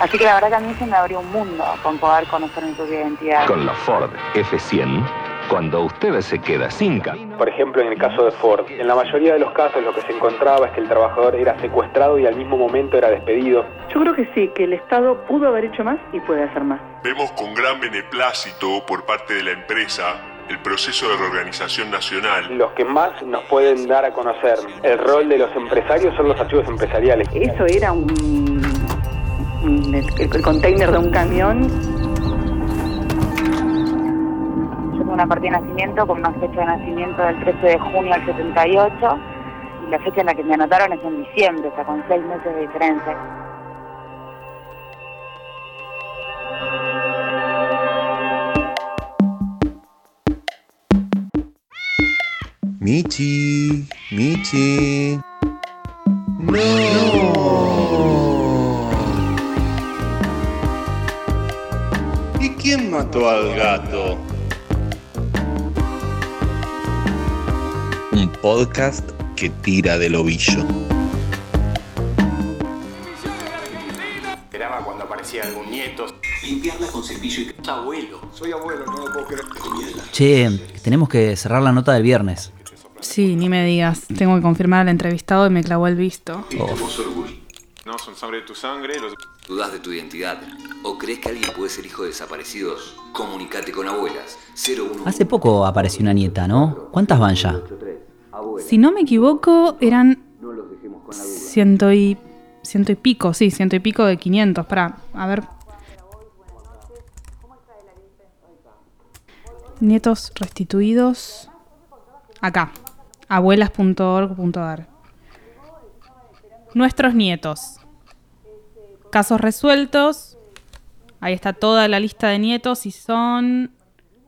Así que la verdad que a mí se me abrió un mundo con poder conocer mi propia identidad. Con la Ford F100, cuando usted se queda sin camino. Por ejemplo, en el caso de Ford, en la mayoría de los casos lo que se encontraba es que el trabajador era secuestrado y al mismo momento era despedido. Yo creo que sí, que el Estado pudo haber hecho más y puede hacer más. Vemos con gran beneplácito por parte de la empresa el proceso de reorganización nacional. Los que más nos pueden dar a conocer el rol de los empresarios son los archivos empresariales. Eso era un, un- el, el container de un camión. Yo tengo una partida de nacimiento con una fecha de nacimiento del 13 de junio del 78 y la fecha en la que me anotaron es en diciembre, o sea, con seis meses de diferencia. Michi, Michi. No. Quién mató al gato? Un podcast que tira del ovillo. Esperaba cuando aparecía algún nieto. Limpiarla con cepillo y abuelo. Soy abuelo, no lo puedo creer. Che, tenemos que cerrar la nota del viernes. Sí, ni me digas. Tengo que confirmar al entrevistado y me clavó el visto. No son sangre de tu sangre. Los... ¿Dudas de tu identidad? ¿O crees que alguien puede ser hijo de desaparecidos? Comunicate con abuelas. 01. Hace poco apareció una nieta, ¿no? ¿Cuántas van ya? Si no me equivoco, eran ciento y, ciento y pico, sí, ciento y pico de 500. Para, a ver. Nietos restituidos. Acá, abuelas.org.ar. Nuestros nietos. Casos resueltos. Ahí está toda la lista de nietos y son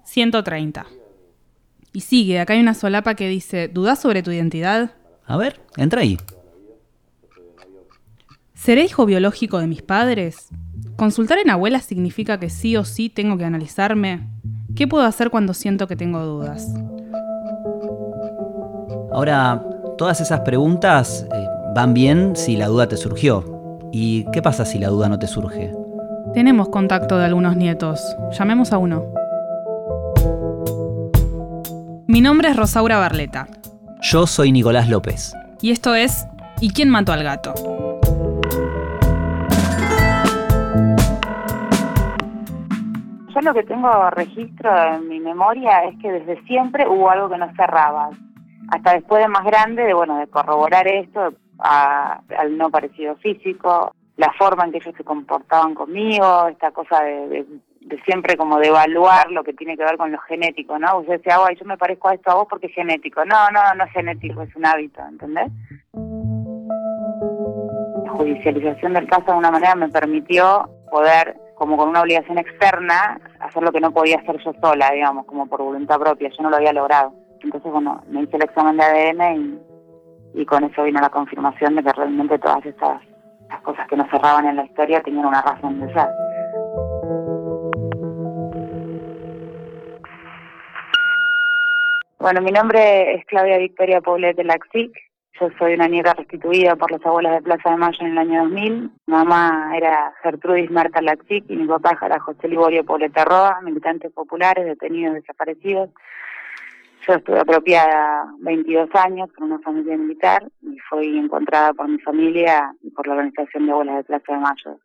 130. Y sigue, acá hay una solapa que dice, ¿dudás sobre tu identidad? A ver, entra ahí. ¿Seré hijo biológico de mis padres? ¿Consultar en abuelas significa que sí o sí tengo que analizarme? ¿Qué puedo hacer cuando siento que tengo dudas? Ahora, todas esas preguntas eh, van bien si la duda te surgió. ¿Y qué pasa si la duda no te surge? Tenemos contacto de algunos nietos. Llamemos a uno. Mi nombre es Rosaura Barleta. Yo soy Nicolás López. Y esto es ¿Y quién mató al gato? Yo lo que tengo registro en mi memoria es que desde siempre hubo algo que no cerraba. Hasta después de más grande, de bueno, de corroborar esto, a- al no parecido físico, la forma en que ellos se comportaban conmigo, esta cosa de, siempre como de evaluar lo que tiene que ver con lo genético, ¿no? Usted decía, ay, yo me parezco a esto a vos porque es genético. No, no, no es genético, es un hábito, ¿entendés? La judicialización del caso de alguna manera me permitió poder, como con una obligación externa, hacer lo que no podía hacer yo sola, digamos, como por voluntad propia. Yo no lo había logrado. Entonces, bueno, me hice el examen de ADN y, y con eso vino la confirmación de que realmente todas estas, estas cosas que no cerraban en la historia tenían una razón de ser. Bueno, mi nombre es Claudia Victoria Poblete Laxic. Yo soy una nieta restituida por las abuelas de Plaza de Mayo en el año 2000. Mi mamá era Gertrudis Marta Laxic y mi papá era José Liborio Poblete Roa, militantes populares, detenidos, desaparecidos. Yo estuve apropiada 22 años con una familia militar y fui encontrada por mi familia y por la organización de abuelas de Plaza de Mayo.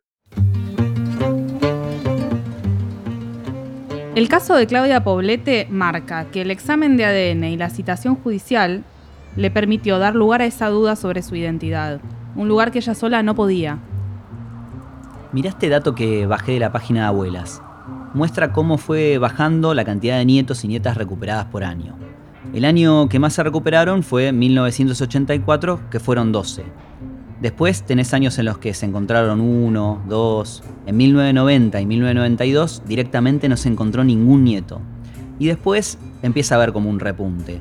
El caso de Claudia Poblete marca que el examen de ADN y la citación judicial le permitió dar lugar a esa duda sobre su identidad, un lugar que ella sola no podía. Mirá este dato que bajé de la página de abuelas. Muestra cómo fue bajando la cantidad de nietos y nietas recuperadas por año. El año que más se recuperaron fue 1984, que fueron 12. Después tenés años en los que se encontraron uno, dos. En 1990 y 1992 directamente no se encontró ningún nieto. Y después empieza a haber como un repunte.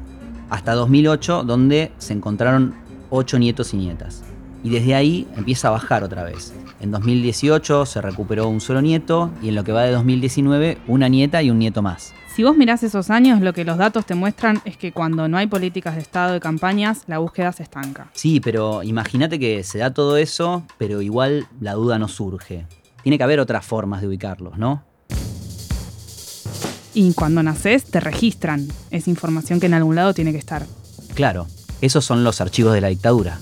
Hasta 2008 donde se encontraron 8 nietos y nietas. Y desde ahí empieza a bajar otra vez. En 2018 se recuperó un solo nieto y en lo que va de 2019 una nieta y un nieto más. Si vos mirás esos años, lo que los datos te muestran es que cuando no hay políticas de Estado de campañas, la búsqueda se estanca. Sí, pero imagínate que se da todo eso, pero igual la duda no surge. Tiene que haber otras formas de ubicarlos, ¿no? Y cuando naces te registran. Es información que en algún lado tiene que estar. Claro, esos son los archivos de la dictadura.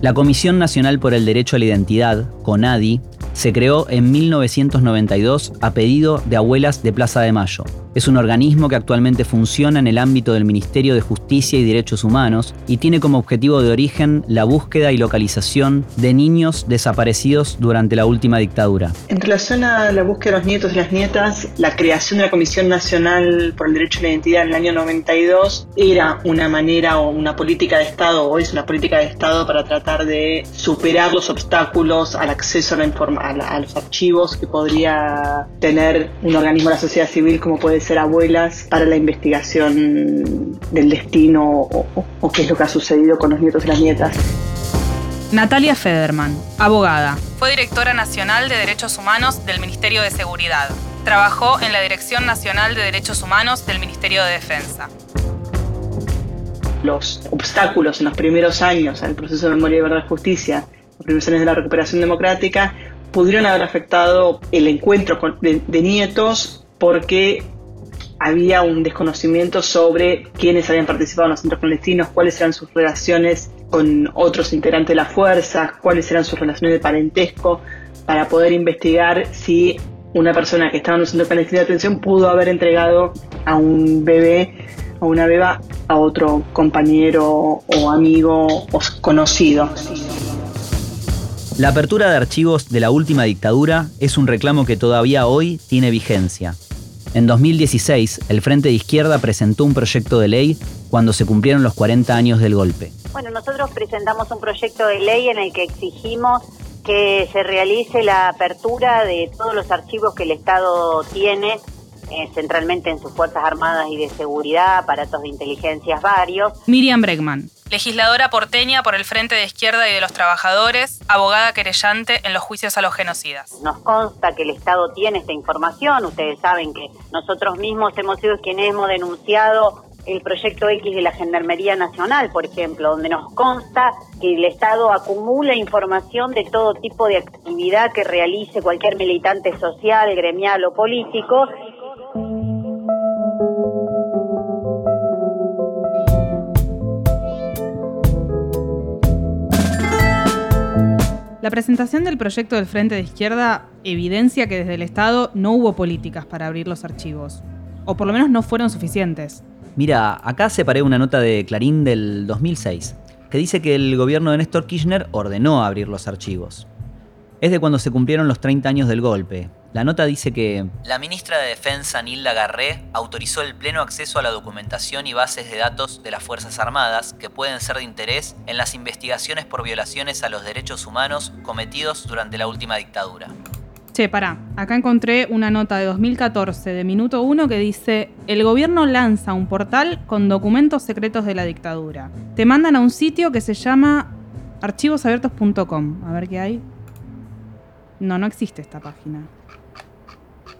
La Comisión Nacional por el Derecho a la Identidad, CONADI, se creó en 1992 a pedido de abuelas de Plaza de Mayo. Es un organismo que actualmente funciona en el ámbito del Ministerio de Justicia y Derechos Humanos y tiene como objetivo de origen la búsqueda y localización de niños desaparecidos durante la última dictadura. En relación a la búsqueda de los nietos y las nietas, la creación de la Comisión Nacional por el Derecho a la Identidad en el año 92 era una manera o una política de Estado, o es una política de Estado para tratar de superar los obstáculos al acceso a, la informa a, a los archivos que podría tener un organismo de la sociedad civil como puede ser abuelas para la investigación del destino o, o- o qué es lo que ha sucedido con los nietos y las nietas. Natalia Federman, abogada. Fue directora nacional de Derechos Humanos del Ministerio de Seguridad. Trabajó en la Dirección Nacional de Derechos Humanos del Ministerio de Defensa. Los obstáculos en los primeros años al proceso de memoria, verdad y justicia, los primeros años de la recuperación democrática, pudieron haber afectado el encuentro con- de, de nietos porque había un desconocimiento sobre quiénes habían participado en los centros clandestinos, cuáles eran sus relaciones con otros integrantes de las fuerzas, cuáles eran sus relaciones de parentesco, para poder investigar si una persona que estaba en un centro clandestino de atención pudo haber entregado a un bebé o una beba a otro compañero o amigo o conocido. La apertura de archivos de la última dictadura es un reclamo que todavía hoy tiene vigencia. En 2016, el Frente de Izquierda presentó un proyecto de ley cuando se cumplieron los 40 años del golpe. Bueno, nosotros presentamos un proyecto de ley en el que exigimos que se realice la apertura de todos los archivos que el Estado tiene, eh, centralmente en sus Fuerzas Armadas y de Seguridad, aparatos de inteligencias varios. Miriam Bregman, legisladora porteña por el Frente de Izquierda y de los Trabajadores, abogada querellante en los juicios a los genocidas. Nos consta que el Estado tiene esta información, ustedes saben que nosotros mismos hemos sido quienes hemos denunciado el proyecto X de la Gendarmería Nacional, por ejemplo, donde nos consta que el Estado acumula información de todo tipo de actividad que realice cualquier militante social, gremial o político. La presentación del proyecto del Frente de Izquierda evidencia que desde el Estado no hubo políticas para abrir los archivos. O por lo menos no fueron suficientes. Mira, acá separé una nota de Clarín del 2006, que dice que el gobierno de Néstor Kirchner ordenó abrir los archivos. Es de cuando se cumplieron los 30 años del golpe. La nota dice que la ministra de Defensa Nilda Garré autorizó el pleno acceso a la documentación y bases de datos de las Fuerzas Armadas que pueden ser de interés en las investigaciones por violaciones a los derechos humanos cometidos durante la última dictadura. Che, pará, acá encontré una nota de 2014 de Minuto 1 que dice, el gobierno lanza un portal con documentos secretos de la dictadura. Te mandan a un sitio que se llama archivosabiertos.com. A ver qué hay. No, no existe esta página.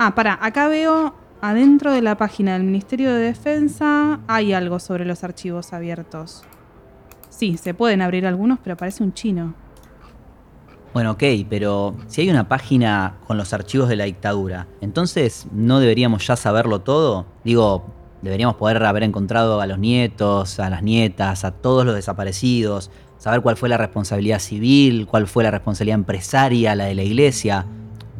Ah, pará, acá veo adentro de la página del Ministerio de Defensa hay algo sobre los archivos abiertos. Sí, se pueden abrir algunos, pero parece un chino. Bueno, ok, pero si hay una página con los archivos de la dictadura, entonces no deberíamos ya saberlo todo. Digo, deberíamos poder haber encontrado a los nietos, a las nietas, a todos los desaparecidos, saber cuál fue la responsabilidad civil, cuál fue la responsabilidad empresaria, la de la iglesia.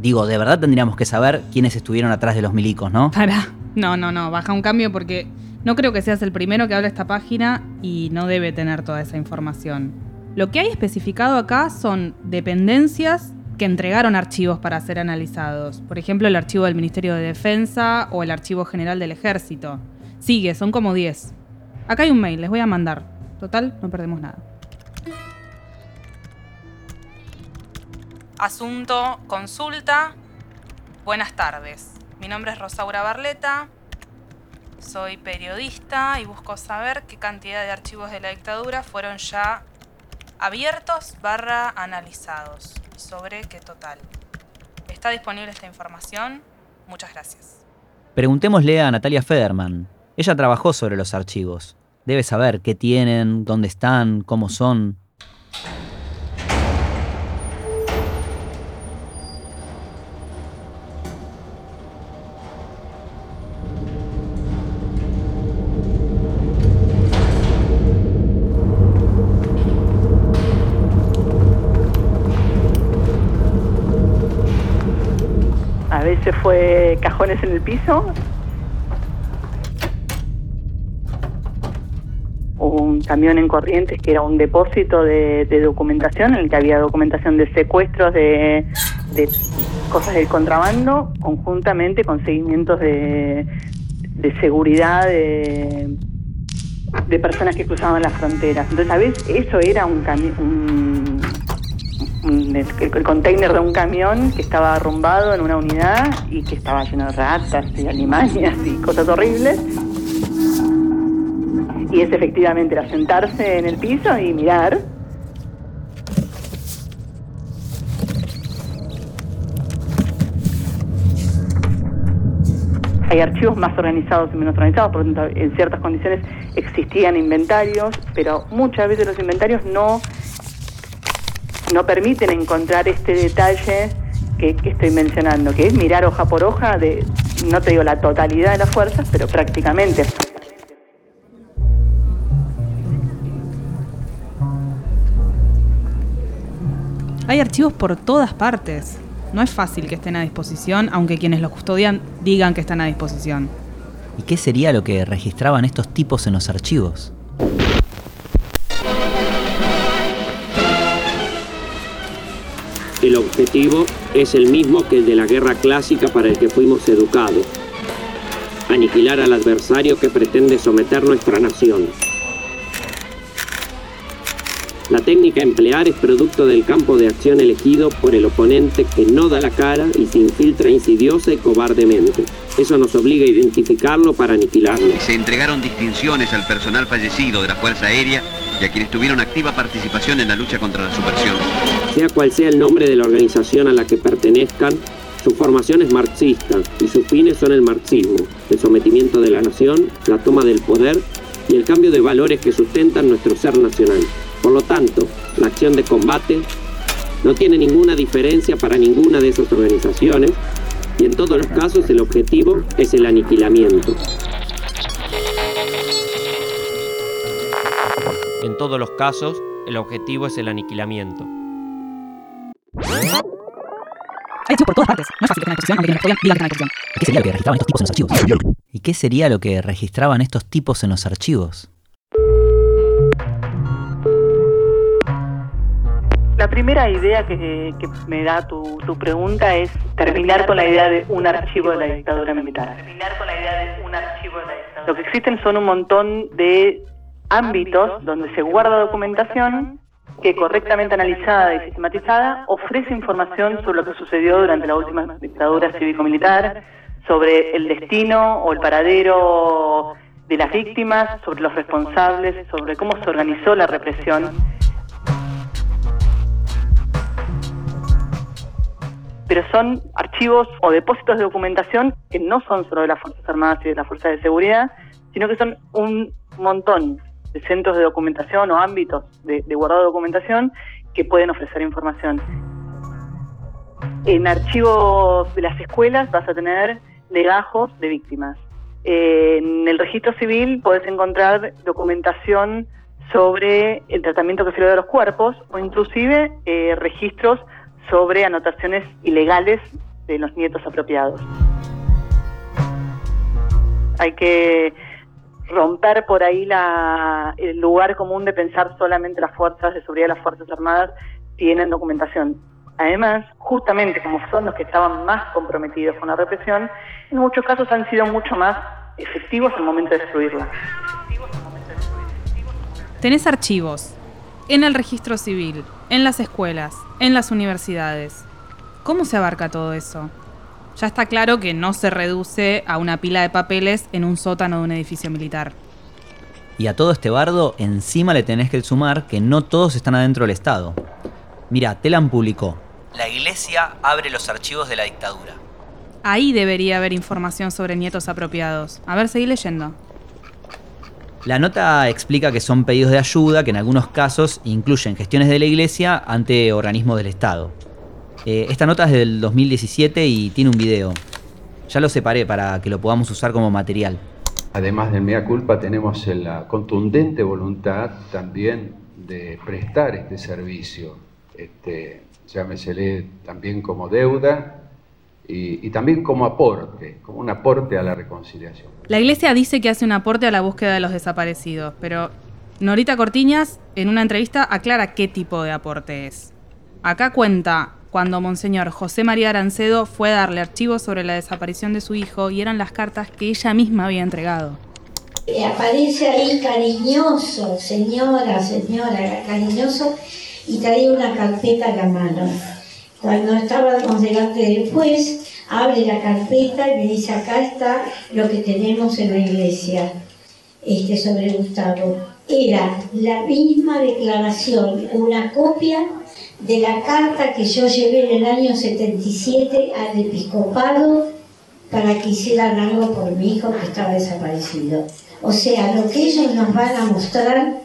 Digo, de verdad tendríamos que saber quiénes estuvieron atrás de los milicos, ¿no? Pará. No, no, no, baja un cambio porque no creo que seas el primero que habla esta página y no debe tener toda esa información. Lo que hay especificado acá son dependencias que entregaron archivos para ser analizados. Por ejemplo, el archivo del Ministerio de Defensa o el archivo general del Ejército. Sigue, son como 10. Acá hay un mail, les voy a mandar. Total, no perdemos nada. Asunto, consulta. Buenas tardes. Mi nombre es Rosaura Barleta. Soy periodista y busco saber qué cantidad de archivos de la dictadura fueron ya abiertos barra analizados sobre qué total. ¿Está disponible esta información? Muchas gracias. Preguntémosle a Natalia Federman. Ella trabajó sobre los archivos. Debe saber qué tienen, dónde están, cómo son. Fue Cajones en el Piso. Un camión en Corrientes que era un depósito de, documentación en el que había documentación de secuestros de, de cosas del contrabando, conjuntamente con seguimientos de, de seguridad de, de personas que cruzaban las fronteras. Entonces, a veces eso era un, un, el, container de un camión que estaba arrumbado en una unidad y que estaba lleno de ratas y alimañas y cosas horribles. Y es efectivamente era sentarse en el piso y mirar Hay archivos más organizados y menos organizados, por lo tanto, en ciertas condiciones existían inventarios, pero muchas veces los inventarios no, no permiten encontrar este detalle que, estoy mencionando, que es mirar hoja por hoja de, no te digo la totalidad de las fuerzas, pero prácticamente. Hay archivos por todas partes. No es fácil que estén a disposición, aunque quienes los custodian digan que están a disposición. ¿Y qué sería lo que registraban estos tipos en los archivos? El objetivo es el mismo que el de la guerra clásica para el que fuimos educados. Aniquilar al adversario que pretende someter nuestra nación. La técnica emplear es producto del campo de acción elegido por el oponente que no da la cara y se infiltra insidiosa y cobardemente. Eso nos obliga a identificarlo para aniquilarlo. Se entregaron distinciones al personal fallecido de la Fuerza Aérea a quienes tuvieron activa participación en la lucha contra la subversión. Sea cual sea el nombre de la organización a la que pertenezcan, su formación es marxista y sus fines son el marxismo, el sometimiento de la nación, la toma del poder y el cambio de valores que sustentan nuestro ser nacional. Por lo tanto, la acción de combate no tiene ninguna diferencia para ninguna de esas organizaciones y en todos los casos el objetivo es el aniquilamiento. En todos los casos, el objetivo es el aniquilamiento. Hay por todas partes. No es fácil que aunque quienes digan que ¿Qué sería lo que registraban estos tipos en los archivos? ¿Y qué sería lo que registraban estos tipos en los archivos? La primera idea que, me da tu, pregunta es terminar con la idea de un archivo de la dictadura militar. Terminar con la idea de un archivo de la dictadura. Lo que existen son un montón de ámbitos donde se guarda documentación que correctamente analizada y sistematizada ofrece información sobre lo que sucedió durante la última dictadura cívico-militar, sobre el destino o el paradero de las víctimas, sobre los responsables, sobre cómo se organizó la represión. Pero son archivos o depósitos de documentación que no son solo de las Fuerzas Armadas y de las Fuerzas de Seguridad, sino que son un montón centros de documentación o ámbitos de, guardado de documentación que pueden ofrecer información. En archivos de las escuelas vas a tener legajos de víctimas. En el registro civil puedes encontrar documentación sobre el tratamiento que se le da los cuerpos o inclusive eh, registros sobre anotaciones ilegales de los nietos apropiados. Hay que romper por ahí la, el lugar común de pensar solamente las fuerzas de seguridad, las fuerzas armadas tienen documentación. Además, justamente como son los que estaban más comprometidos con la represión, en muchos casos han sido mucho más efectivos al momento de destruirla. Tenés archivos en el registro civil, en las escuelas, en las universidades. ¿Cómo se abarca todo eso? Ya está claro que no se reduce a una pila de papeles en un sótano de un edificio militar. Y a todo este bardo, encima le tenés que sumar que no todos están adentro del Estado. Mira, Telan publicó. La iglesia abre los archivos de la dictadura. Ahí debería haber información sobre nietos apropiados. A ver, seguí leyendo. La nota explica que son pedidos de ayuda que en algunos casos incluyen gestiones de la Iglesia ante organismos del Estado. Eh, esta nota es del 2017 y tiene un video. Ya lo separé para que lo podamos usar como material. Además del mea culpa tenemos la contundente voluntad también de prestar este servicio. Este, llámesele también como deuda y, y también como aporte, como un aporte a la reconciliación. La iglesia dice que hace un aporte a la búsqueda de los desaparecidos, pero Norita Cortiñas en una entrevista aclara qué tipo de aporte es. Acá cuenta cuando Monseñor José María Arancedo fue a darle archivos sobre la desaparición de su hijo y eran las cartas que ella misma había entregado. Y aparece ahí cariñoso, señora, señora, cariñoso, y traía una carpeta a la mano. Cuando estábamos delante del juez, abre la carpeta y me dice, acá está lo que tenemos en la iglesia este, sobre Gustavo. Era la misma declaración, una copia de la carta que yo llevé en el año 77 al episcopado para que hicieran algo por mi hijo que estaba desaparecido. O sea, lo que ellos nos van a mostrar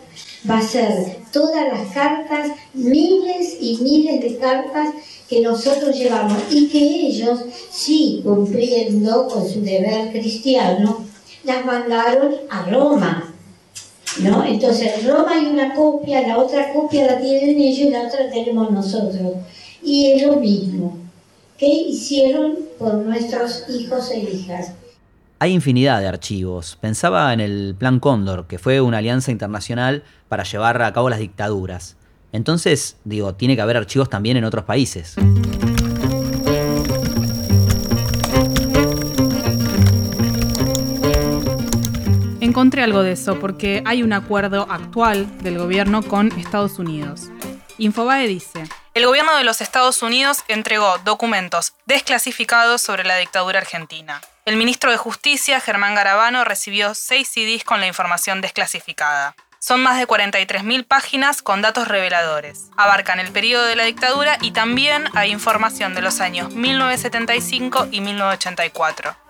va a ser todas las cartas, miles y miles de cartas que nosotros llevamos y que ellos, sí, cumpliendo con su deber cristiano, las mandaron a Roma. ¿No? Entonces, en Roma hay una copia, la otra copia la tienen ellos y la otra la tenemos nosotros. Y es lo mismo. ¿Qué hicieron por nuestros hijos e hijas? Hay infinidad de archivos. Pensaba en el Plan Cóndor, que fue una alianza internacional para llevar a cabo las dictaduras. Entonces, digo, tiene que haber archivos también en otros países. Encontré algo de eso porque hay un acuerdo actual del gobierno con Estados Unidos. Infobae dice, el gobierno de los Estados Unidos entregó documentos desclasificados sobre la dictadura argentina. El ministro de Justicia, Germán Garabano, recibió seis CDs con la información desclasificada. Son más de 43.000 páginas con datos reveladores. Abarcan el periodo de la dictadura y también hay información de los años 1975 y 1984.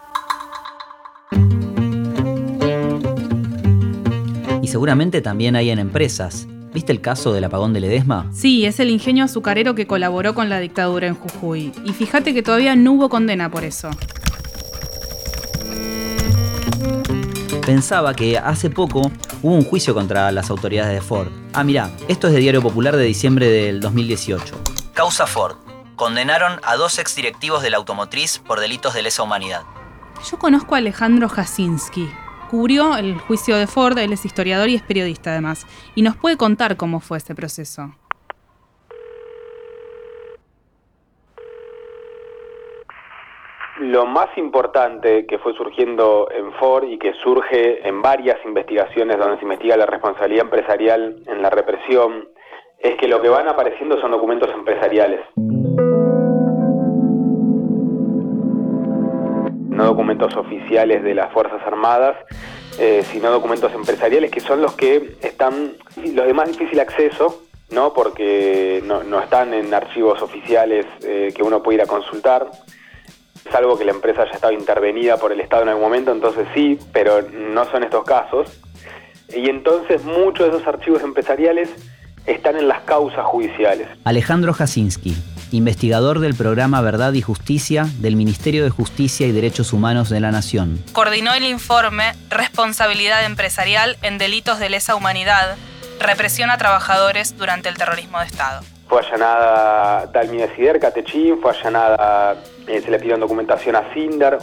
Seguramente también hay en empresas. ¿Viste el caso del apagón de Ledesma? Sí, es el ingenio azucarero que colaboró con la dictadura en Jujuy. Y fíjate que todavía no hubo condena por eso. Pensaba que hace poco hubo un juicio contra las autoridades de Ford. Ah, mirá, esto es de Diario Popular de diciembre del 2018. Causa Ford. Condenaron a dos exdirectivos de la automotriz por delitos de lesa humanidad. Yo conozco a Alejandro Jasinski, cubrió el juicio de Ford, él es historiador y es periodista además, y nos puede contar cómo fue ese proceso. Lo más importante que fue surgiendo en Ford y que surge en varias investigaciones donde se investiga la responsabilidad empresarial en la represión es que lo que van apareciendo son documentos empresariales. No documentos oficiales de las Fuerzas Armadas, eh, sino documentos empresariales que son los que están los de más difícil acceso, ¿no? porque no, están en archivos oficiales eh, que uno puede ir a consultar, salvo que la empresa haya estado intervenida por el Estado en algún momento, entonces sí, pero no son estos casos. Y entonces muchos de esos archivos empresariales están en las causas judiciales. Alejandro Jasinski, investigador del programa Verdad y Justicia del Ministerio de Justicia y Derechos Humanos de la Nación. Coordinó el informe Responsabilidad empresarial en delitos de lesa humanidad, represión a trabajadores durante el terrorismo de Estado. Fue allanada Dalmine Sider, Catechín, fue allanada, eh, se le pidió documentación a Sindar,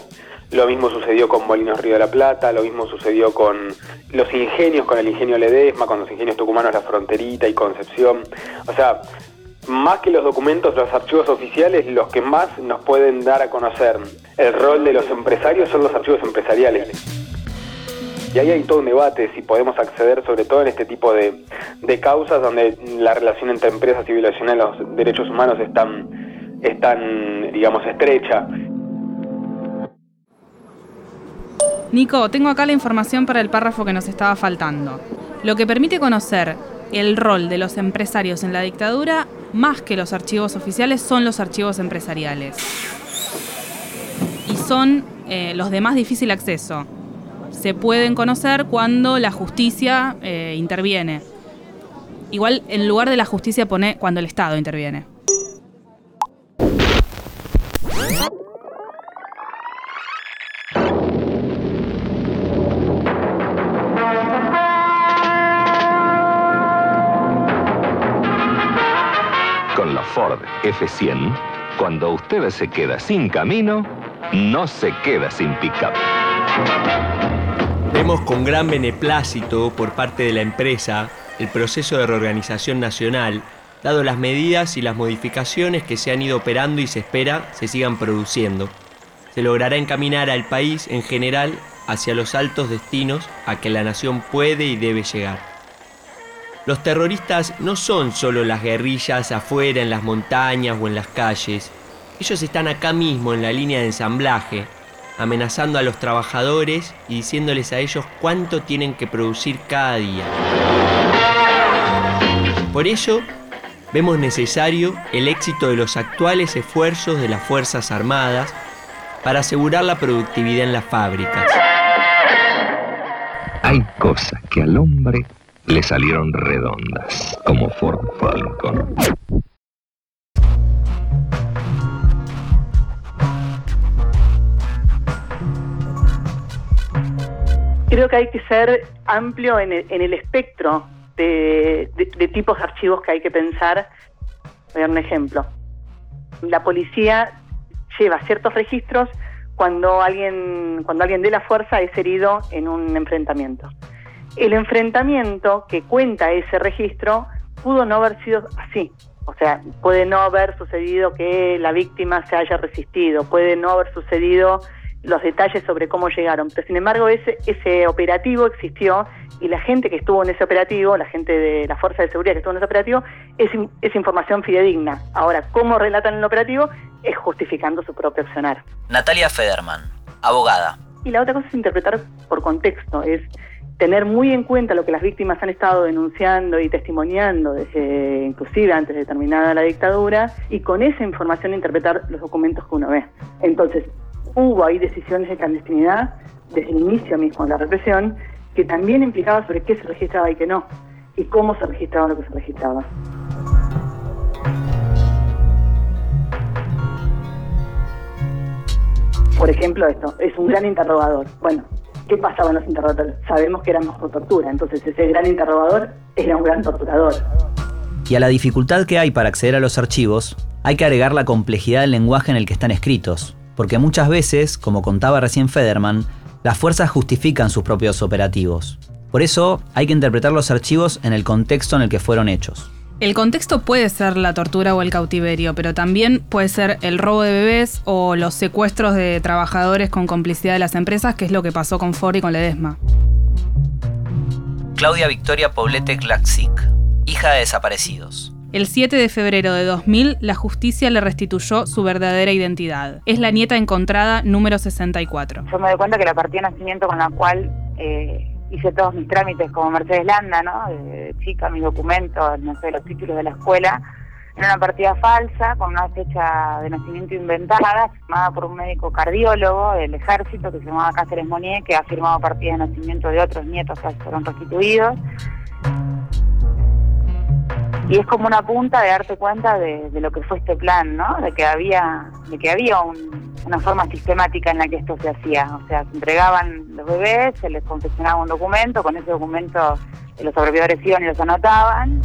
lo mismo sucedió con Molinos Río de la Plata, lo mismo sucedió con los ingenios, con el ingenio Ledesma, con los ingenios tucumanos La Fronterita y Concepción. O sea, más que los documentos, los archivos oficiales, los que más nos pueden dar a conocer el rol de los empresarios son los archivos empresariales. Y ahí hay todo un debate si podemos acceder sobre todo en este tipo de, de causas donde la relación entre empresas y violación de los derechos humanos es tan, es tan digamos, estrecha. Nico, tengo acá la información para el párrafo que nos estaba faltando. Lo que permite conocer el rol de los empresarios en la dictadura, más que los archivos oficiales, son los archivos empresariales. Y son eh, los de más difícil acceso. Se pueden conocer cuando la justicia eh, interviene. Igual en lugar de la justicia pone cuando el Estado interviene. Ford F100, Cuando usted se queda sin camino, no se queda sin pick-up. Vemos con gran beneplácito por parte de la empresa el proceso de reorganización nacional, dado las medidas y las modificaciones que se han ido operando y se espera se sigan produciendo. Se logrará encaminar al país en general hacia los altos destinos a que la nación puede y debe llegar. Los terroristas no son solo las guerrillas afuera en las montañas o en las calles, ellos están acá mismo en la línea de ensamblaje, amenazando a los trabajadores y diciéndoles a ellos cuánto tienen que producir cada día. Por ello, vemos necesario el éxito de los actuales esfuerzos de las Fuerzas Armadas para asegurar la productividad en las fábricas. Hay cosas que al hombre le salieron redondas, como Ford Falcon. Creo que hay que ser amplio en el, en el espectro de, tipos de archivos que hay que pensar. Voy a dar un ejemplo. La policía lleva ciertos registros cuando alguien, cuando alguien de la fuerza es herido en un enfrentamiento. El enfrentamiento que cuenta ese registro pudo no haber sido así. O sea, puede no haber sucedido que la víctima se haya resistido, puede no haber sucedido los detalles sobre cómo llegaron, pero sin embargo ese, ese operativo existió y la gente que estuvo en ese operativo, la gente de la Fuerza de Seguridad que estuvo en ese operativo, es, in- es información fidedigna. Ahora, cómo relatan el operativo es justificando su propio accionar. Natalia Federman, abogada. Y la otra cosa es interpretar por contexto, es tener muy en cuenta lo que las víctimas han estado denunciando y testimoniando desde inclusive antes de terminada la dictadura y con esa información interpretar los documentos que uno ve. Entonces, hubo ahí decisiones de clandestinidad desde el inicio mismo de la represión que también implicaba sobre qué se registraba y qué no y cómo se registraba lo que se registraba. Por ejemplo, esto es un gran interrogador. Bueno, ¿qué pasaba en los interrogatorios? Sabemos que eran bajo tortura, entonces ese gran interrogador era un gran torturador. Y a la dificultad que hay para acceder a los archivos, hay que agregar la complejidad del lenguaje en el que están escritos, porque muchas veces, como contaba recién Federman, las fuerzas justifican sus propios operativos. Por eso hay que interpretar los archivos en el contexto en el que fueron hechos. El contexto puede ser la tortura o el cautiverio, pero también puede ser el robo de bebés o los secuestros de trabajadores con complicidad de las empresas, que es lo que pasó con Ford y con Ledesma. Claudia Victoria Poblete Glaxic, hija de desaparecidos. El 7 de febrero de 2000, la justicia le restituyó su verdadera identidad. Es la nieta encontrada número 64. Yo me doy cuenta que la partida de nacimiento con la cual eh, hice todos mis trámites como Mercedes Landa, ¿no? De chica, mis documentos, no sé, los títulos de la escuela, era una partida falsa, con una fecha de nacimiento inventada, firmada por un médico cardiólogo del ejército que se llamaba Cáceres Monier, que ha firmado partidas de nacimiento de otros nietos que fueron restituidos. Y es como una punta de darte cuenta de, lo que fue este plan, ¿no? De que había, de que había un- una forma sistemática en la que esto se hacía. O sea, se entregaban los bebés, se les confeccionaba un documento, con ese documento los sobrevividores iban y los anotaban.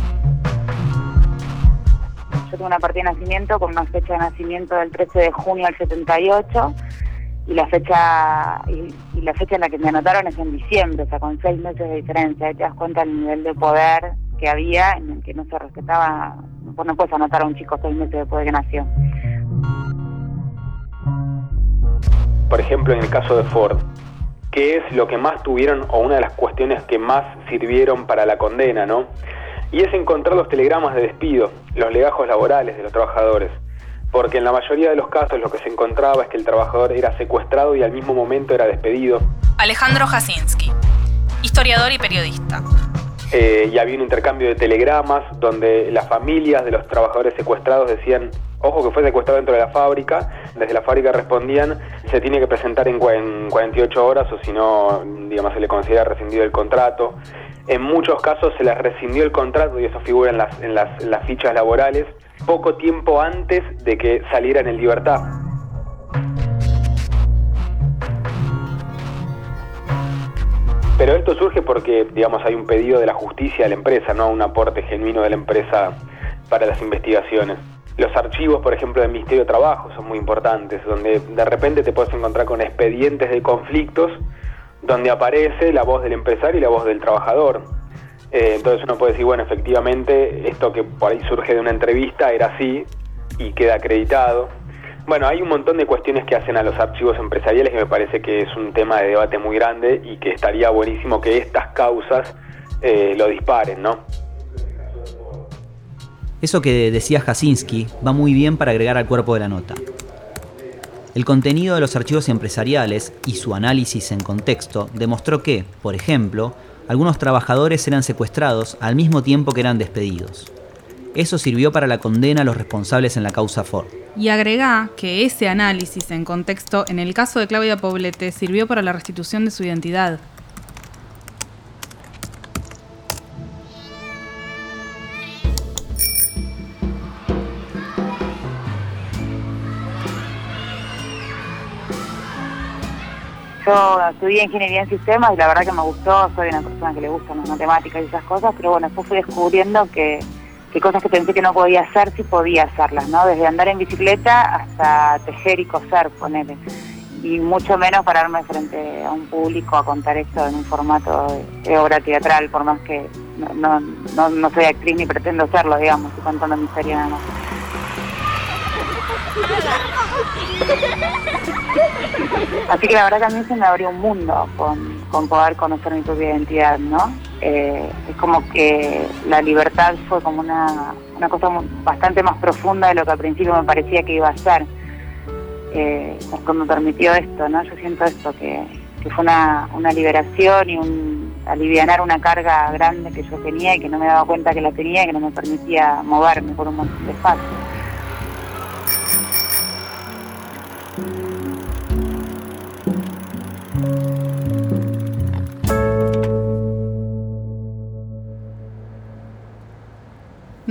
Yo tengo una partida de nacimiento con una fecha de nacimiento del 13 de junio del 78 y la fecha y, y la fecha en la que me anotaron es en diciembre, o sea, con seis meses de diferencia. Te das cuenta del nivel de poder que había en el que no se respetaba. Vos no puedes anotar a un chico seis meses después de que nació. Por ejemplo, en el caso de Ford, ¿qué es lo que más tuvieron o una de las cuestiones que más sirvieron para la condena, no? Y es encontrar los telegramas de despido, los legajos laborales de los trabajadores. Porque en la mayoría de los casos lo que se encontraba es que el trabajador era secuestrado y al mismo momento era despedido. Alejandro Jasinski, historiador y periodista. Eh, y había un intercambio de telegramas donde las familias de los trabajadores secuestrados decían, ojo que fue secuestrado dentro de la fábrica, desde la fábrica respondían, se tiene que presentar en, cua- en 48 horas o si no, digamos, se le considera rescindido el contrato. En muchos casos se les rescindió el contrato y eso figura en las, en las fichas laborales poco tiempo antes de que salieran en libertad. Pero esto surge porque, digamos, hay un pedido de la justicia a la empresa, no un aporte genuino de la empresa para las investigaciones. Los archivos, por ejemplo, del Ministerio de Trabajo son muy importantes, donde de repente te puedes encontrar con expedientes de conflictos donde aparece la voz del empresario y la voz del trabajador. Eh, entonces uno puede decir, bueno, efectivamente, esto que por ahí surge de una entrevista era así y queda acreditado. Bueno, hay un montón de cuestiones que hacen a los archivos empresariales que me parece que es un tema de debate muy grande y que estaría buenísimo que estas causas eh, lo disparen, ¿no? Eso que decía Jasinski va muy bien para agregar al cuerpo de la nota. El contenido de los archivos empresariales y su análisis en contexto demostró que, por ejemplo, algunos trabajadores eran secuestrados al mismo tiempo que eran despedidos. Eso sirvió para la condena a los responsables en la causa Ford. Y agregá que ese análisis en contexto, en el caso de Claudia Poblete, sirvió para la restitución de su identidad. Yo estudié ingeniería en sistemas y la verdad que me gustó, soy una persona que le gustan las matemáticas y esas cosas, pero bueno, después fui descubriendo que, que cosas que pensé que no podía hacer, sí podía hacerlas, ¿no? Desde andar en bicicleta hasta tejer y coser, ponele. Y mucho menos pararme frente a un público a contar esto en un formato de, obra teatral, por más que no, no, no, soy actriz ni pretendo serlo, digamos, estoy contando mi historia nada. Así que la verdad que a mí se me abrió un mundo con, con poder conocer mi propia identidad, ¿no? Eh, es como que la libertad fue como una, una cosa bastante más profunda de lo que al principio me parecía que iba a ser. Eh, cuando me permitió esto, ¿no? Yo siento esto, que, que fue una, una liberación y un alivianar una carga grande que yo tenía y que no me daba cuenta que la tenía y que no me permitía moverme por un montón de espacio.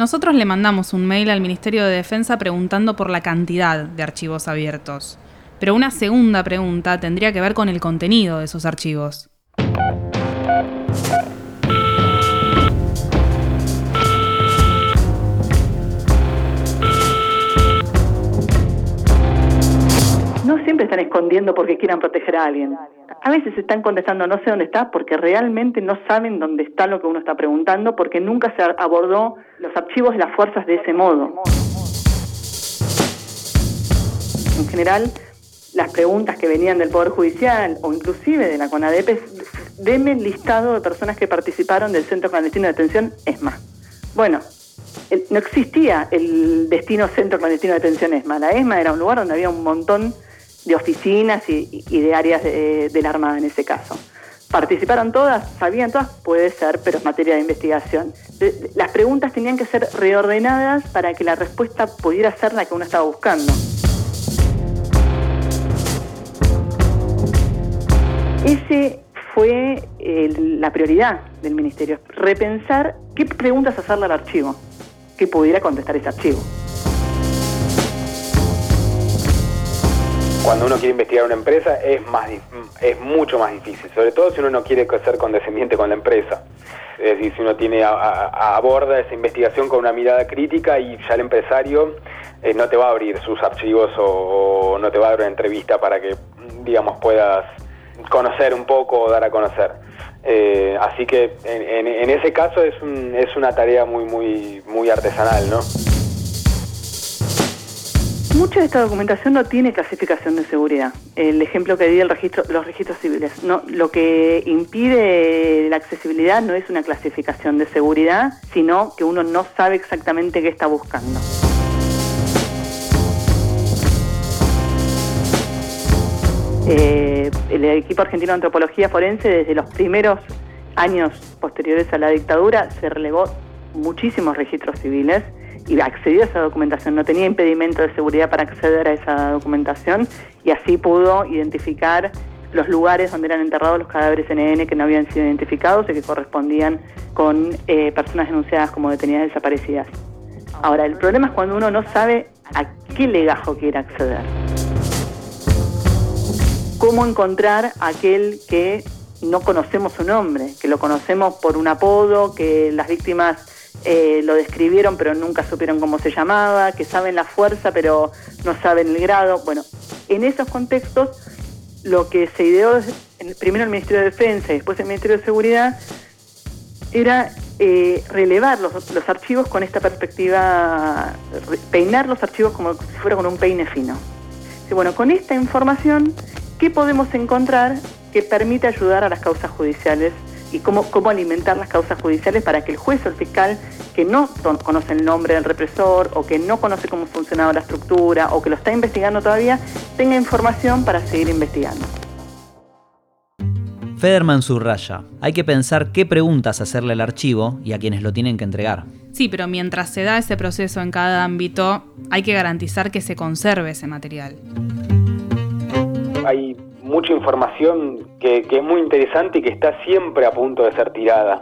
Nosotros le mandamos un mail al Ministerio de Defensa preguntando por la cantidad de archivos abiertos. Pero una segunda pregunta tendría que ver con el contenido de esos archivos. Siempre están escondiendo porque quieran proteger a alguien. A veces están contestando no sé dónde está porque realmente no saben dónde está lo que uno está preguntando porque nunca se abordó los archivos de las fuerzas de ese modo. En general, las preguntas que venían del Poder Judicial o inclusive de la CONADEP es, deme el listado de personas que participaron del Centro Clandestino de Detención ESMA. Bueno, no existía el destino Centro Clandestino de Detención ESMA. La ESMA era un lugar donde había un montón de oficinas y, de áreas de, la Armada en ese caso. ¿Participaron todas? ¿Sabían todas? Puede ser, pero es materia de investigación. Las preguntas tenían que ser reordenadas para que la respuesta pudiera ser la que uno estaba buscando. Ese fue la prioridad del Ministerio, repensar qué preguntas hacerle al archivo, que pudiera contestar ese archivo. Cuando uno quiere investigar una empresa es más es mucho más difícil, sobre todo si uno no quiere ser condescendiente con la empresa. Es decir, si uno tiene a, aborda esa investigación con una mirada crítica y ya el empresario eh, no te va a abrir sus archivos o, no te va a dar una entrevista para que, digamos, puedas conocer un poco o dar a conocer. Eh, así que en, en, ese caso es, un, es una tarea muy, muy, muy artesanal, ¿no? Mucha de esta documentación no tiene clasificación de seguridad. El ejemplo que di del registro, los registros civiles. No, lo que impide la accesibilidad no es una clasificación de seguridad, sino que uno no sabe exactamente qué está buscando. Eh, el equipo argentino de antropología forense desde los primeros años posteriores a la dictadura se relevó muchísimos registros civiles y accedió a esa documentación, no tenía impedimento de seguridad para acceder a esa documentación y así pudo identificar los lugares donde eran enterrados los cadáveres NN que no habían sido identificados y que correspondían con eh, personas denunciadas como detenidas desaparecidas. Ahora, el problema es cuando uno no sabe a qué legajo quiere acceder. Cómo encontrar aquel que no conocemos su nombre, que lo conocemos por un apodo, que las víctimas eh, lo describieron pero nunca supieron cómo se llamaba, que saben la fuerza pero no saben el grado. Bueno, en esos contextos lo que se ideó primero el Ministerio de Defensa y después el Ministerio de Seguridad era eh, relevar los, los, archivos con esta perspectiva, peinar los archivos como si fuera con un peine fino. Y bueno, con esta información, ¿qué podemos encontrar que permite ayudar a las causas judiciales y cómo, cómo alimentar las causas judiciales para que el juez o el fiscal que no conoce el nombre del represor o que no conoce cómo funcionaba la estructura o que lo está investigando todavía, tenga información para seguir investigando. Federman subraya, hay que pensar qué preguntas hacerle al archivo y a quienes lo tienen que entregar. Sí, pero mientras se da ese proceso en cada ámbito, hay que garantizar que se conserve ese material. Hay mucha información que, es muy interesante y que está siempre a punto de ser tirada,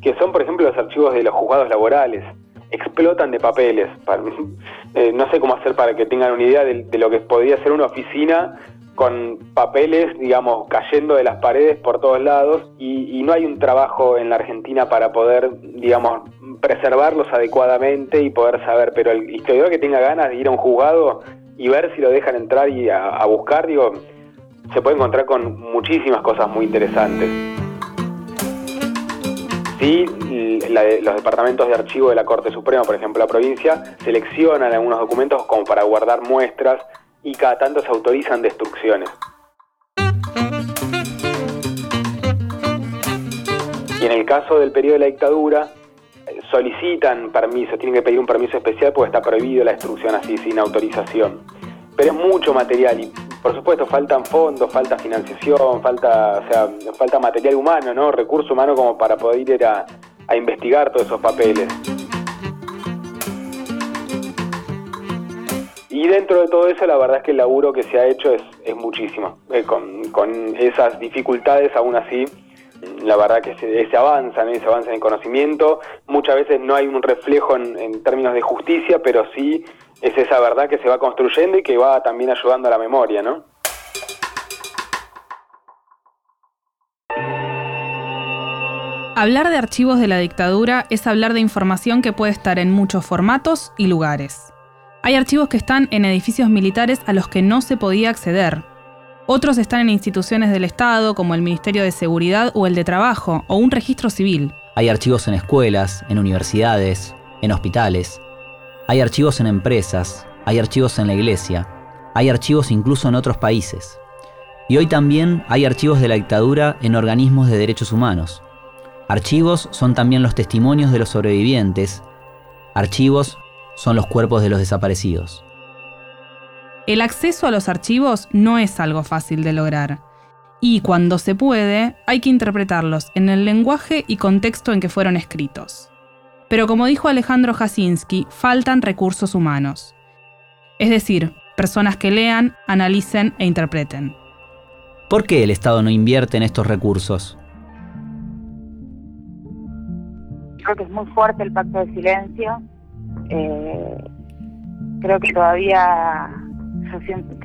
que son por ejemplo los archivos de los juzgados laborales. Explotan de papeles. Eh, no sé cómo hacer para que tengan una idea de, lo que podría ser una oficina con papeles, digamos, cayendo de las paredes por todos lados y, no hay un trabajo en la Argentina para poder, digamos, preservarlos adecuadamente y poder saber, pero el historiador que tenga ganas de ir a un juzgado y ver si lo dejan entrar y a buscar, digo, se puede encontrar con muchísimas cosas muy interesantes. Sí, los departamentos de archivo de la Corte Suprema, por ejemplo la provincia, seleccionan algunos documentos como para guardar muestras y cada tanto se autorizan destrucciones. Y en el caso del periodo de la dictadura, solicitan permiso, tienen que pedir un permiso especial porque está prohibido la destrucción así sin autorización. Pero es mucho material y por supuesto, faltan fondos, falta financiación, falta, o sea, falta material humano, ¿no? Recurso humano como para poder ir a, investigar todos esos papeles. Y dentro de todo eso, la verdad es que el laburo que se ha hecho es, muchísimo. Eh, con, esas dificultades, aún así, la verdad que se, avanza, se avanza en conocimiento. Muchas veces no hay un reflejo en, en términos de justicia, pero sí es esa verdad que se va construyendo y que va también ayudando a la memoria, ¿no? Hablar de archivos de la dictadura es hablar de información que puede estar en muchos formatos y lugares. Hay archivos que están en edificios militares a los que no se podía acceder. Otros están en instituciones del Estado, como el Ministerio de Seguridad o el de Trabajo, o un registro civil. Hay archivos en escuelas, en universidades, en hospitales. Hay archivos en empresas, hay archivos en la iglesia, hay archivos incluso en otros países. Y hoy también hay archivos de la dictadura en organismos de derechos humanos. Archivos son también los testimonios de los sobrevivientes. Archivos son los cuerpos de los desaparecidos. El acceso a los archivos no es algo fácil de lograr. Y cuando se puede, hay que interpretarlos en el lenguaje y contexto en que fueron escritos. Pero como dijo Alejandro Jasinski, faltan recursos humanos. Es decir, personas que lean, analicen e interpreten. ¿Por qué el Estado no invierte en estos recursos? Creo que es muy fuerte el pacto de silencio. Eh, creo que todavía,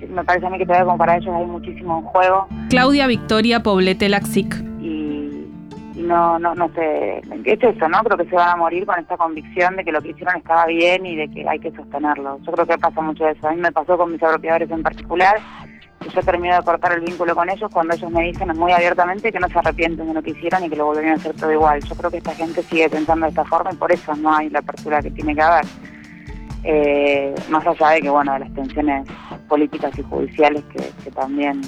me parece a mí que todavía como para ellos hay muchísimo en juego. Claudia Victoria Poblete Laxic, no, no, no sé, es eso, ¿no? Creo que se van a morir con esta convicción de que lo que hicieron estaba bien y de que hay que sostenerlo. Yo creo que pasa mucho eso. A mí me pasó con mis apropiadores en particular, que yo terminé de cortar el vínculo con ellos cuando ellos me dicen muy abiertamente que no se arrepienten de lo que hicieron y que lo volverían a hacer todo igual. Yo creo que esta gente sigue pensando de esta forma y por eso no hay la apertura que tiene que haber. Eh, más allá de que, bueno, de las tensiones políticas y judiciales que, que también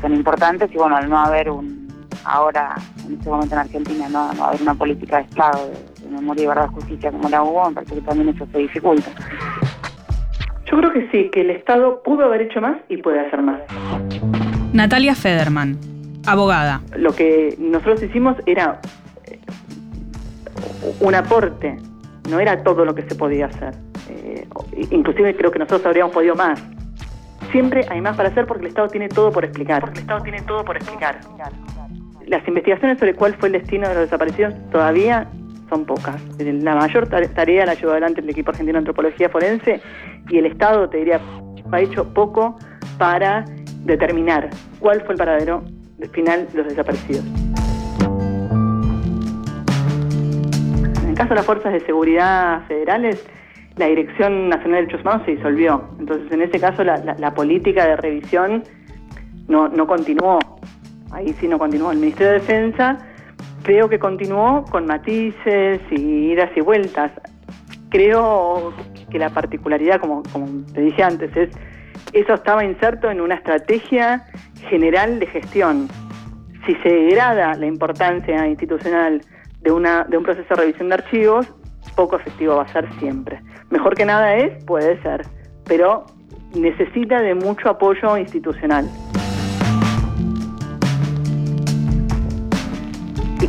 son importantes y, bueno, al no haber un ahora, en este momento en Argentina, no, no haber una política de Estado de, memoria y verdad justicia como la hubo, parece que también eso se dificulta. Yo creo que sí, que el Estado pudo haber hecho más y puede hacer más. Natalia Federman, abogada. Lo que nosotros hicimos era eh, un aporte, no era todo lo que se podía hacer. Eh, inclusive creo que nosotros habríamos podido más. Siempre hay más para hacer porque el Estado tiene todo por explicar. Porque el Estado tiene todo por explicar las investigaciones sobre cuál fue el destino de los desaparecidos todavía son pocas. La mayor tarea la llevó adelante el equipo argentino de antropología forense y el Estado, te diría, ha hecho poco para determinar cuál fue el paradero final de los desaparecidos. En el caso de las fuerzas de seguridad federales, la Dirección Nacional de Derechos Humanos se disolvió. Entonces, en ese caso, la, política de revisión no continuó. Ahí sí no continuó. El Ministerio de Defensa creo que continuó con matices y idas y vueltas. Creo que la particularidad, como, como te dije antes, es eso estaba inserto en una estrategia general de gestión. Si se degrada la importancia institucional de, una, de un proceso de revisión de archivos, poco efectivo va a ser siempre. Mejor que nada es, puede ser, pero necesita de mucho apoyo institucional.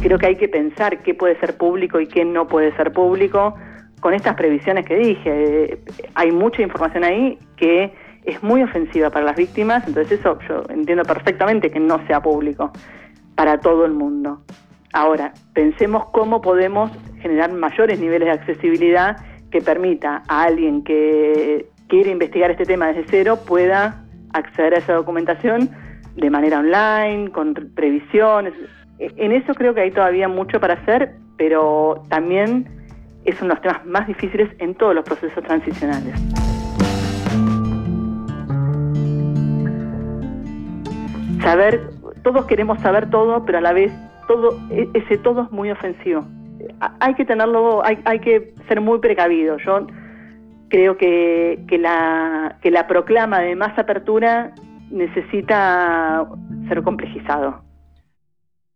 Creo que hay que pensar qué puede ser público y qué no puede ser público con estas previsiones que dije. Hay mucha información ahí que es muy ofensiva para las víctimas, entonces eso yo entiendo perfectamente que no sea público para todo el mundo. Ahora, pensemos cómo podemos generar mayores niveles de accesibilidad que permita a alguien que quiere investigar este tema desde cero pueda acceder a esa documentación de manera online, con previsiones. En eso creo que hay todavía mucho para hacer, pero también es uno de los temas más difíciles en todos los procesos transicionales. Saber, todos queremos saber todo, pero a la vez todo e, ese todo es muy ofensivo. Hay que tenerlo, hay, hay que ser muy precavido. Yo creo que la proclama de más apertura necesita ser complejizado.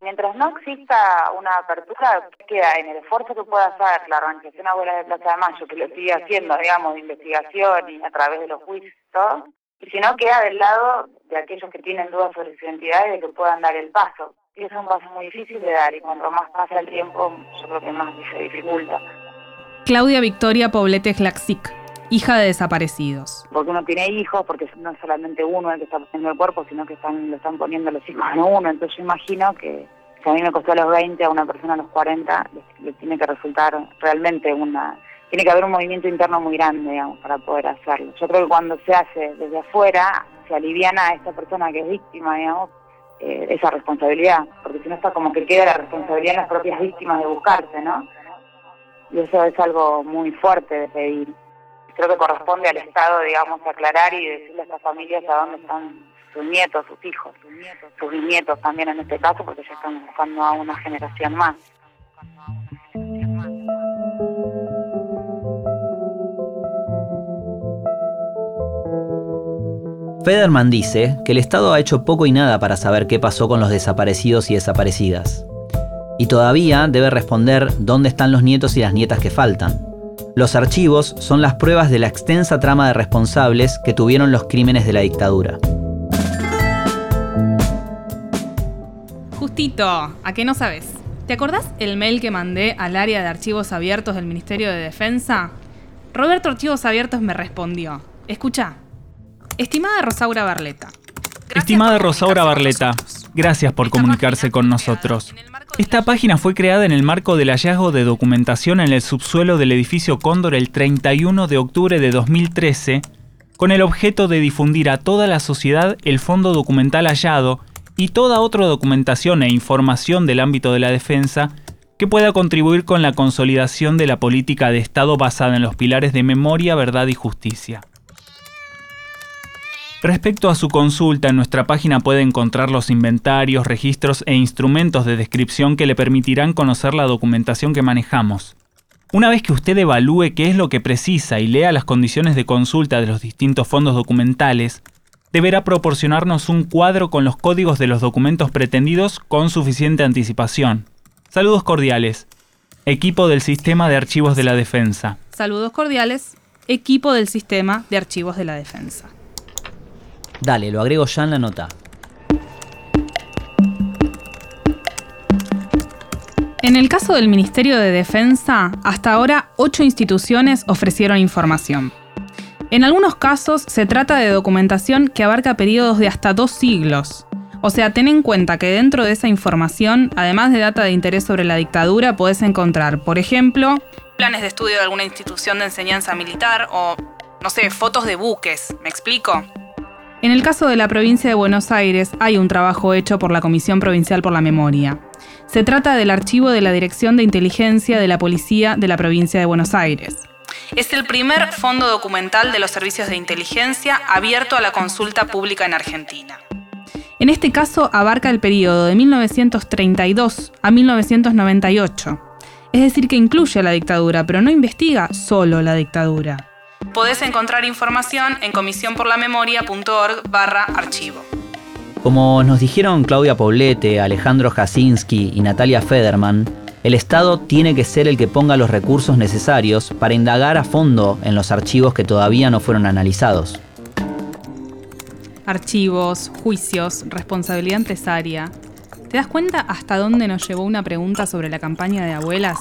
Mientras no exista una apertura, queda en el esfuerzo que pueda hacer la Organización Abuela de Plaza de Mayo, que lo sigue haciendo, digamos, de investigación y a través de los juicios, y si no, queda del lado de aquellos que tienen dudas sobre su identidad y de que puedan dar el paso. Y es un paso muy difícil de dar y cuanto más pasa el tiempo, yo creo que más se dificulta. Claudia Victoria Poblete Glaxic, hija de desaparecidos. Porque uno tiene hijos, porque no es solamente uno el que está poniendo el cuerpo, sino que están lo están poniendo los hijos en uno. Entonces imagino que si a mí me costó a los 20, a una persona a los 40, le tiene que resultar realmente una tiene que haber un movimiento interno muy grande, digamos, para poder hacerlo. Yo creo que cuando se hace desde afuera, se aliviana a esta persona que es víctima, digamos, eh, esa responsabilidad, porque si no está como que queda la responsabilidad en las propias víctimas de buscarse, ¿no? Y eso es algo muy fuerte de pedir. Creo que corresponde al Estado, digamos, aclarar y decirle a estas familias a dónde están sus nietos, sus hijos, sus bisnietos también en este caso, porque ya están buscando a una generación más. Federman dice que el Estado ha hecho poco y nada para saber qué pasó con los desaparecidos y desaparecidas. Y todavía debe responder dónde están los nietos y las nietas que faltan. Los archivos son las pruebas de la extensa trama de responsables que tuvieron los crímenes de la dictadura. Justito, ¿a qué no sabes? ¿Te acordás el mail que mandé al área de archivos abiertos del Ministerio de Defensa? Roberto Archivos Abiertos me respondió. Escucha, Estimada Rosaura Barleta. Estimada Rosaura Barleta, gracias por comunicarse con nosotros. Esta página fue creada en el marco del hallazgo de documentación en el subsuelo del edificio Cóndor el 31 de octubre de 2013, con el objeto de difundir a toda la sociedad el fondo documental hallado y toda otra documentación e información del ámbito de la defensa que pueda contribuir con la consolidación de la política de Estado basada en los pilares de memoria, verdad y justicia. Respecto a su consulta, en nuestra página puede encontrar los inventarios, registros e instrumentos de descripción que le permitirán conocer la documentación que manejamos. Una vez que usted evalúe qué es lo que precisa y lea las condiciones de consulta de los distintos fondos documentales, deberá proporcionarnos un cuadro con los códigos de los documentos pretendidos con suficiente anticipación. Saludos cordiales. Equipo del Sistema de Archivos de la Defensa. Saludos cordiales. Equipo del Sistema de Archivos de la Defensa. Dale, lo agrego ya en la nota. En el caso del Ministerio de Defensa, hasta ahora ocho instituciones ofrecieron información. En algunos casos se trata de documentación que abarca periodos de hasta dos siglos. O sea, ten en cuenta que dentro de esa información, además de data de interés sobre la dictadura, podés encontrar, por ejemplo, planes de estudio de alguna institución de enseñanza militar o, no sé, fotos de buques. ¿Me explico? En el caso de la provincia de Buenos Aires hay un trabajo hecho por la Comisión Provincial por la Memoria. Se trata del archivo de la Dirección de Inteligencia de la Policía de la provincia de Buenos Aires. Es el primer fondo documental de los servicios de inteligencia abierto a la consulta pública en Argentina. En este caso abarca el periodo de 1932 a 1998. Es decir, que incluye la dictadura, pero no investiga solo la dictadura. Podés encontrar información en comisionporlamemoria.org barra archivo. Como nos dijeron Claudia Poblete, Alejandro Jasinski y Natalia Federman, el Estado tiene que ser el que ponga los recursos necesarios para indagar a fondo en los archivos que todavía no fueron analizados. Archivos, juicios, responsabilidad empresaria. ¿Te das cuenta hasta dónde nos llevó una pregunta sobre la campaña de abuelas?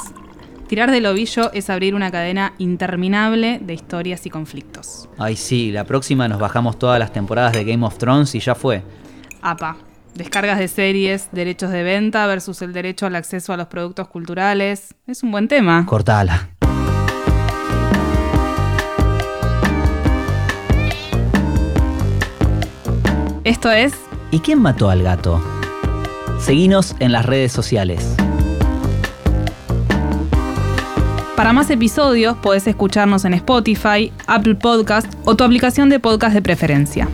Tirar del ovillo es abrir una cadena interminable de historias y conflictos. Ay sí, la próxima nos bajamos todas las temporadas de Game of Thrones y ya fue. APA. Descargas de series, derechos de venta versus el derecho al acceso a los productos culturales. Es un buen tema. Cortala. Esto es... ¿Y quién mató al gato? Seguinos en las redes sociales. Para más episodios podés escucharnos en Spotify, Apple Podcast o tu aplicación de podcast de preferencia.